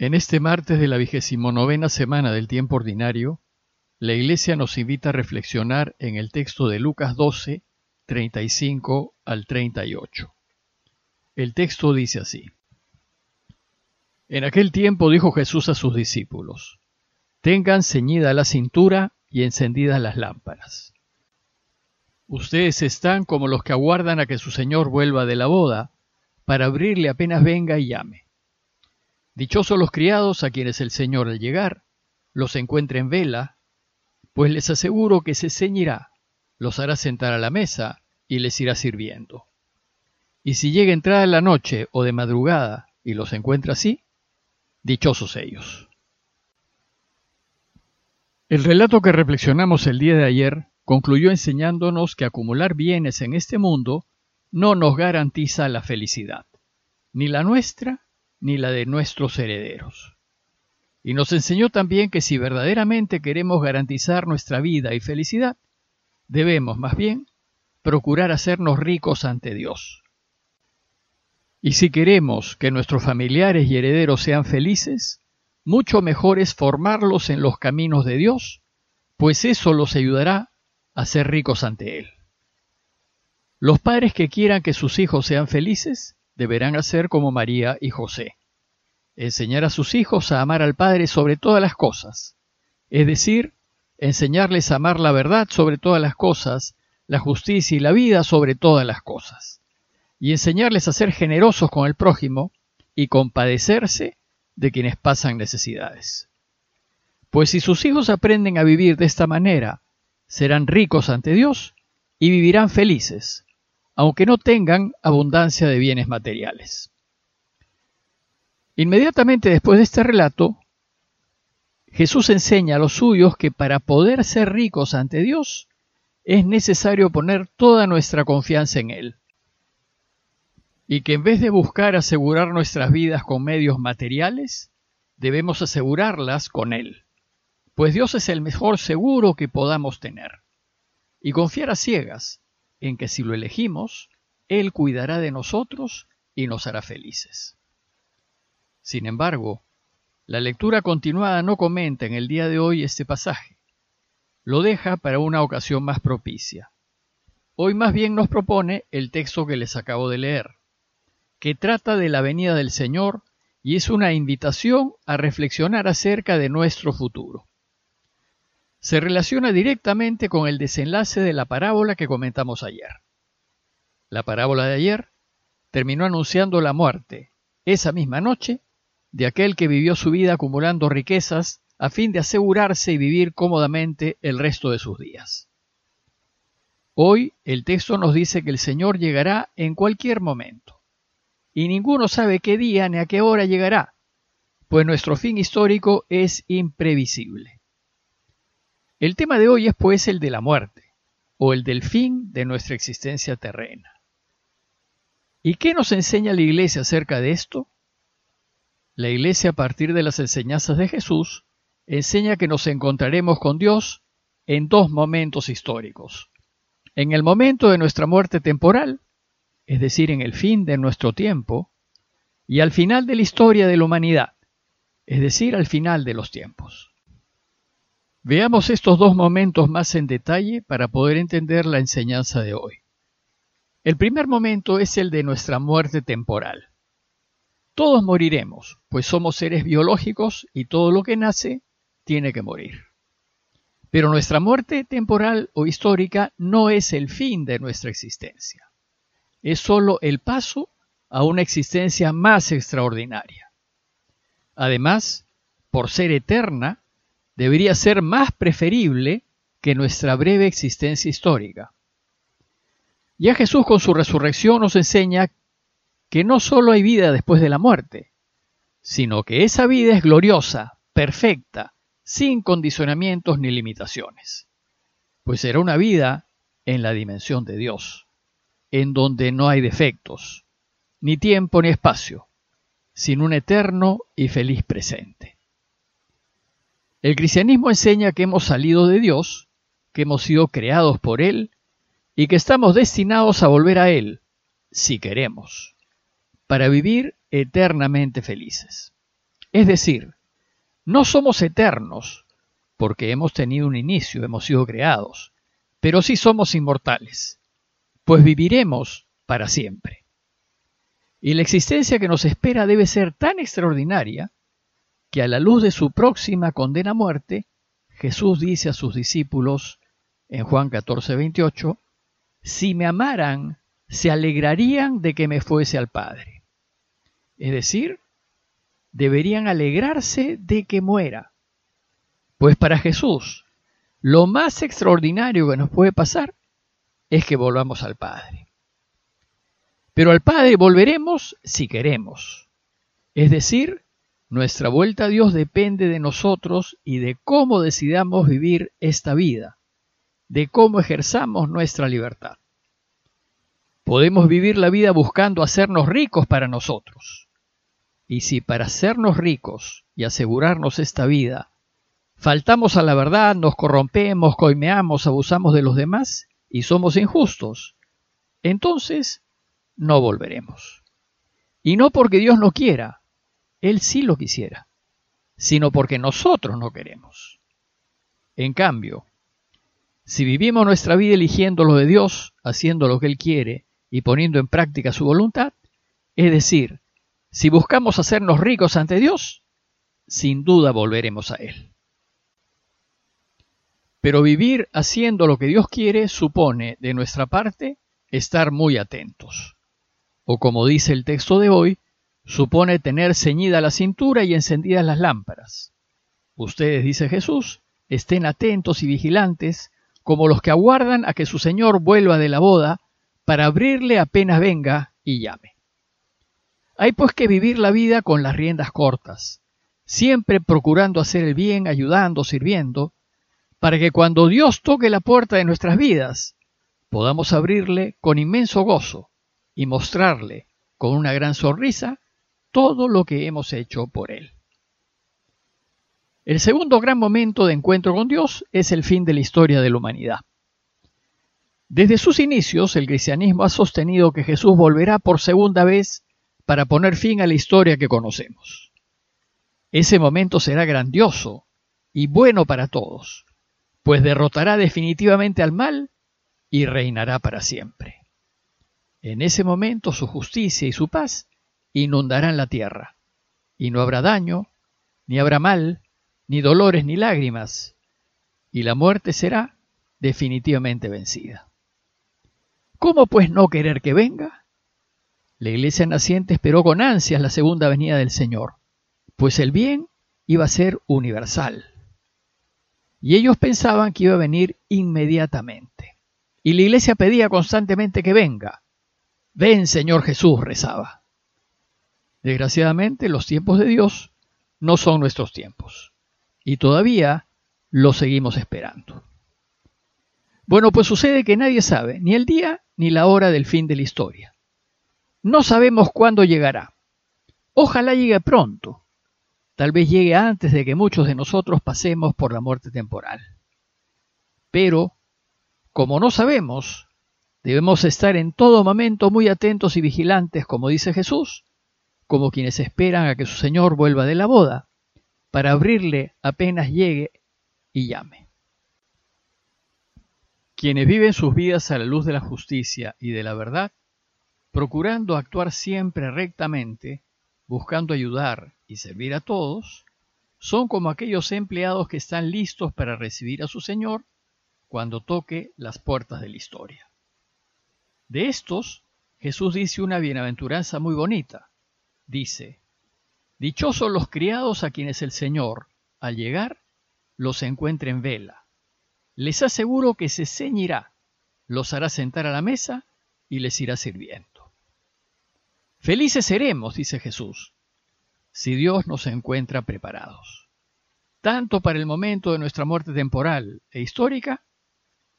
En este martes de la vigésimo novena semana del tiempo ordinario, la Iglesia nos invita a reflexionar en el texto de Lucas 12, 35 al 38. El texto dice así. En aquel tiempo dijo Jesús a sus discípulos, Tengan ceñida la cintura y encendidas las lámparas. Ustedes están como los que aguardan a que su Señor vuelva de la boda, para abrirle apenas venga y llame. Dichosos los criados a quienes el Señor al llegar los encuentre en vela, pues les aseguro que se ceñirá, los hará sentar a la mesa y les irá sirviendo. Y si llega entrada en la noche o de madrugada y los encuentra así, dichosos ellos. El relato que reflexionamos el día de ayer concluyó enseñándonos que acumular bienes en este mundo no nos garantiza la felicidad, ni la nuestra ni la de nuestros herederos. Y nos enseñó también que si verdaderamente queremos garantizar nuestra vida y felicidad, debemos más bien procurar hacernos ricos ante Dios. Y si queremos que nuestros familiares y herederos sean felices, mucho mejor es formarlos en los caminos de Dios, pues eso los ayudará a ser ricos ante Él. Los padres que quieran que sus hijos sean felices deberán hacer como María y José. Enseñar a sus hijos a amar al Padre sobre todas las cosas, es decir, enseñarles a amar la verdad sobre todas las cosas, la justicia y la vida sobre todas las cosas, y enseñarles a ser generosos con el prójimo y compadecerse de quienes pasan necesidades. Pues si sus hijos aprenden a vivir de esta manera, serán ricos ante Dios y vivirán felices, aunque no tengan abundancia de bienes materiales. Inmediatamente después de este relato, Jesús enseña a los suyos que para poder ser ricos ante Dios es necesario poner toda nuestra confianza en Él. Y que en vez de buscar asegurar nuestras vidas con medios materiales, debemos asegurarlas con Él, pues Dios es el mejor seguro que podamos tener. Y confiar a ciegas en que si lo elegimos, Él cuidará de nosotros y nos hará felices. Sin embargo, la lectura continuada no comenta en el día de hoy este pasaje. Lo deja para una ocasión más propicia. Hoy más bien nos propone el texto que les acabo de leer, que trata de la venida del Señor y es una invitación a reflexionar acerca de nuestro futuro se relaciona directamente con el desenlace de la parábola que comentamos ayer. La parábola de ayer terminó anunciando la muerte, esa misma noche, de aquel que vivió su vida acumulando riquezas a fin de asegurarse y vivir cómodamente el resto de sus días. Hoy el texto nos dice que el Señor llegará en cualquier momento, y ninguno sabe qué día ni a qué hora llegará, pues nuestro fin histórico es imprevisible. El tema de hoy es pues el de la muerte, o el del fin de nuestra existencia terrena. ¿Y qué nos enseña la Iglesia acerca de esto? La Iglesia, a partir de las enseñanzas de Jesús, enseña que nos encontraremos con Dios en dos momentos históricos. En el momento de nuestra muerte temporal, es decir, en el fin de nuestro tiempo, y al final de la historia de la humanidad, es decir, al final de los tiempos. Veamos estos dos momentos más en detalle para poder entender la enseñanza de hoy. El primer momento es el de nuestra muerte temporal. Todos moriremos, pues somos seres biológicos y todo lo que nace tiene que morir. Pero nuestra muerte temporal o histórica no es el fin de nuestra existencia. Es sólo el paso a una existencia más extraordinaria. Además, por ser eterna, debería ser más preferible que nuestra breve existencia histórica. Ya Jesús con su resurrección nos enseña que no solo hay vida después de la muerte, sino que esa vida es gloriosa, perfecta, sin condicionamientos ni limitaciones, pues será una vida en la dimensión de Dios, en donde no hay defectos, ni tiempo ni espacio, sin un eterno y feliz presente. El cristianismo enseña que hemos salido de Dios, que hemos sido creados por Él y que estamos destinados a volver a Él, si queremos, para vivir eternamente felices. Es decir, no somos eternos, porque hemos tenido un inicio, hemos sido creados, pero sí somos inmortales, pues viviremos para siempre. Y la existencia que nos espera debe ser tan extraordinaria que a la luz de su próxima condena a muerte, Jesús dice a sus discípulos en Juan 14, 28, si me amaran, se alegrarían de que me fuese al Padre. Es decir, deberían alegrarse de que muera. Pues para Jesús, lo más extraordinario que nos puede pasar es que volvamos al Padre. Pero al Padre volveremos si queremos. Es decir, nuestra vuelta a Dios depende de nosotros y de cómo decidamos vivir esta vida, de cómo ejerzamos nuestra libertad. Podemos vivir la vida buscando hacernos ricos para nosotros. Y si para hacernos ricos y asegurarnos esta vida, faltamos a la verdad, nos corrompemos, coimeamos, abusamos de los demás y somos injustos, entonces no volveremos. Y no porque Dios no quiera, Él sí lo quisiera, sino porque nosotros no queremos. En cambio, si vivimos nuestra vida eligiendo lo de Dios, haciendo lo que Él quiere y poniendo en práctica su voluntad, es decir, si buscamos hacernos ricos ante Dios, sin duda volveremos a Él. Pero vivir haciendo lo que Dios quiere supone, de nuestra parte, estar muy atentos o como dice el texto de hoy, supone tener ceñida la cintura y encendidas las lámparas. Ustedes, dice Jesús, estén atentos y vigilantes, como los que aguardan a que su Señor vuelva de la boda, para abrirle apenas venga y llame. Hay pues que vivir la vida con las riendas cortas, siempre procurando hacer el bien, ayudando, sirviendo, para que cuando Dios toque la puerta de nuestras vidas, podamos abrirle con inmenso gozo, y mostrarle con una gran sonrisa todo lo que hemos hecho por Él. El segundo gran momento de encuentro con Dios es el fin de la historia de la humanidad. Desde sus inicios, el cristianismo ha sostenido que Jesús volverá por segunda vez para poner fin a la historia que conocemos. Ese momento será grandioso y bueno para todos, pues derrotará definitivamente al mal y reinará para siempre. En ese momento su justicia y su paz inundarán la tierra, y no habrá daño, ni habrá mal, ni dolores, ni lágrimas, y la muerte será definitivamente vencida. ¿Cómo pues no querer que venga? La iglesia naciente esperó con ansias la segunda venida del Señor, pues el bien iba a ser universal. Y ellos pensaban que iba a venir inmediatamente. Y la iglesia pedía constantemente que venga, Ven, Señor Jesús, rezaba. Desgraciadamente, los tiempos de Dios no son nuestros tiempos, y todavía los seguimos esperando. Bueno, pues sucede que nadie sabe ni el día ni la hora del fin de la historia. No sabemos cuándo llegará. Ojalá llegue pronto. Tal vez llegue antes de que muchos de nosotros pasemos por la muerte temporal. Pero, como no sabemos, Debemos estar en todo momento muy atentos y vigilantes, como dice Jesús, como quienes esperan a que su Señor vuelva de la boda, para abrirle apenas llegue y llame. Quienes viven sus vidas a la luz de la justicia y de la verdad, procurando actuar siempre rectamente, buscando ayudar y servir a todos, son como aquellos empleados que están listos para recibir a su Señor cuando toque las puertas de la historia. De estos, Jesús dice una bienaventuranza muy bonita. Dice, Dichosos los criados a quienes el Señor, al llegar, los encuentre en vela. Les aseguro que se ceñirá, los hará sentar a la mesa y les irá sirviendo. Felices seremos, dice Jesús, si Dios nos encuentra preparados, tanto para el momento de nuestra muerte temporal e histórica,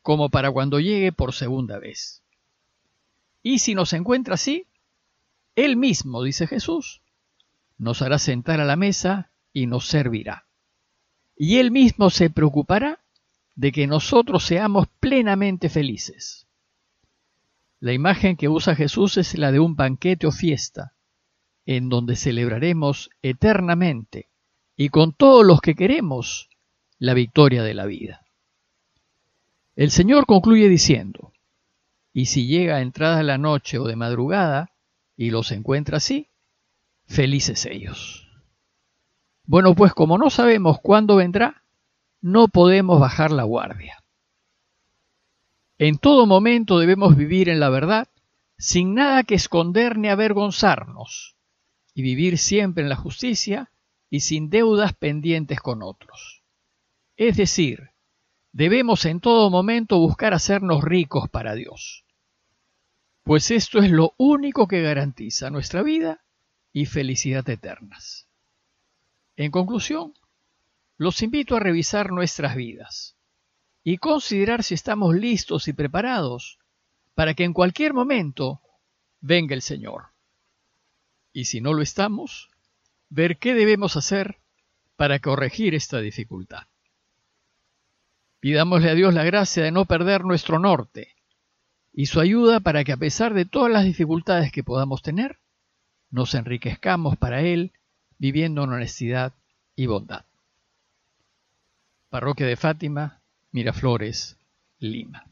como para cuando llegue por segunda vez. Y si nos encuentra así, Él mismo, dice Jesús, nos hará sentar a la mesa y nos servirá. Y Él mismo se preocupará de que nosotros seamos plenamente felices. La imagen que usa Jesús es la de un banquete o fiesta, en donde celebraremos eternamente y con todos los que queremos la victoria de la vida. El Señor concluye diciendo, y si llega a entrada la noche o de madrugada y los encuentra así, felices ellos. Bueno, pues como no sabemos cuándo vendrá, no podemos bajar la guardia. En todo momento debemos vivir en la verdad, sin nada que esconder ni avergonzarnos, y vivir siempre en la justicia y sin deudas pendientes con otros. Es decir, debemos en todo momento buscar hacernos ricos para Dios, pues esto es lo único que garantiza nuestra vida y felicidad eternas. En conclusión, los invito a revisar nuestras vidas y considerar si estamos listos y preparados para que en cualquier momento venga el Señor. Y si no lo estamos, ver qué debemos hacer para corregir esta dificultad. Pidámosle a Dios la gracia de no perder nuestro norte y su ayuda para que a pesar de todas las dificultades que podamos tener, nos enriquezcamos para Él viviendo en honestidad y bondad. Parroquia de Fátima, Miraflores, Lima.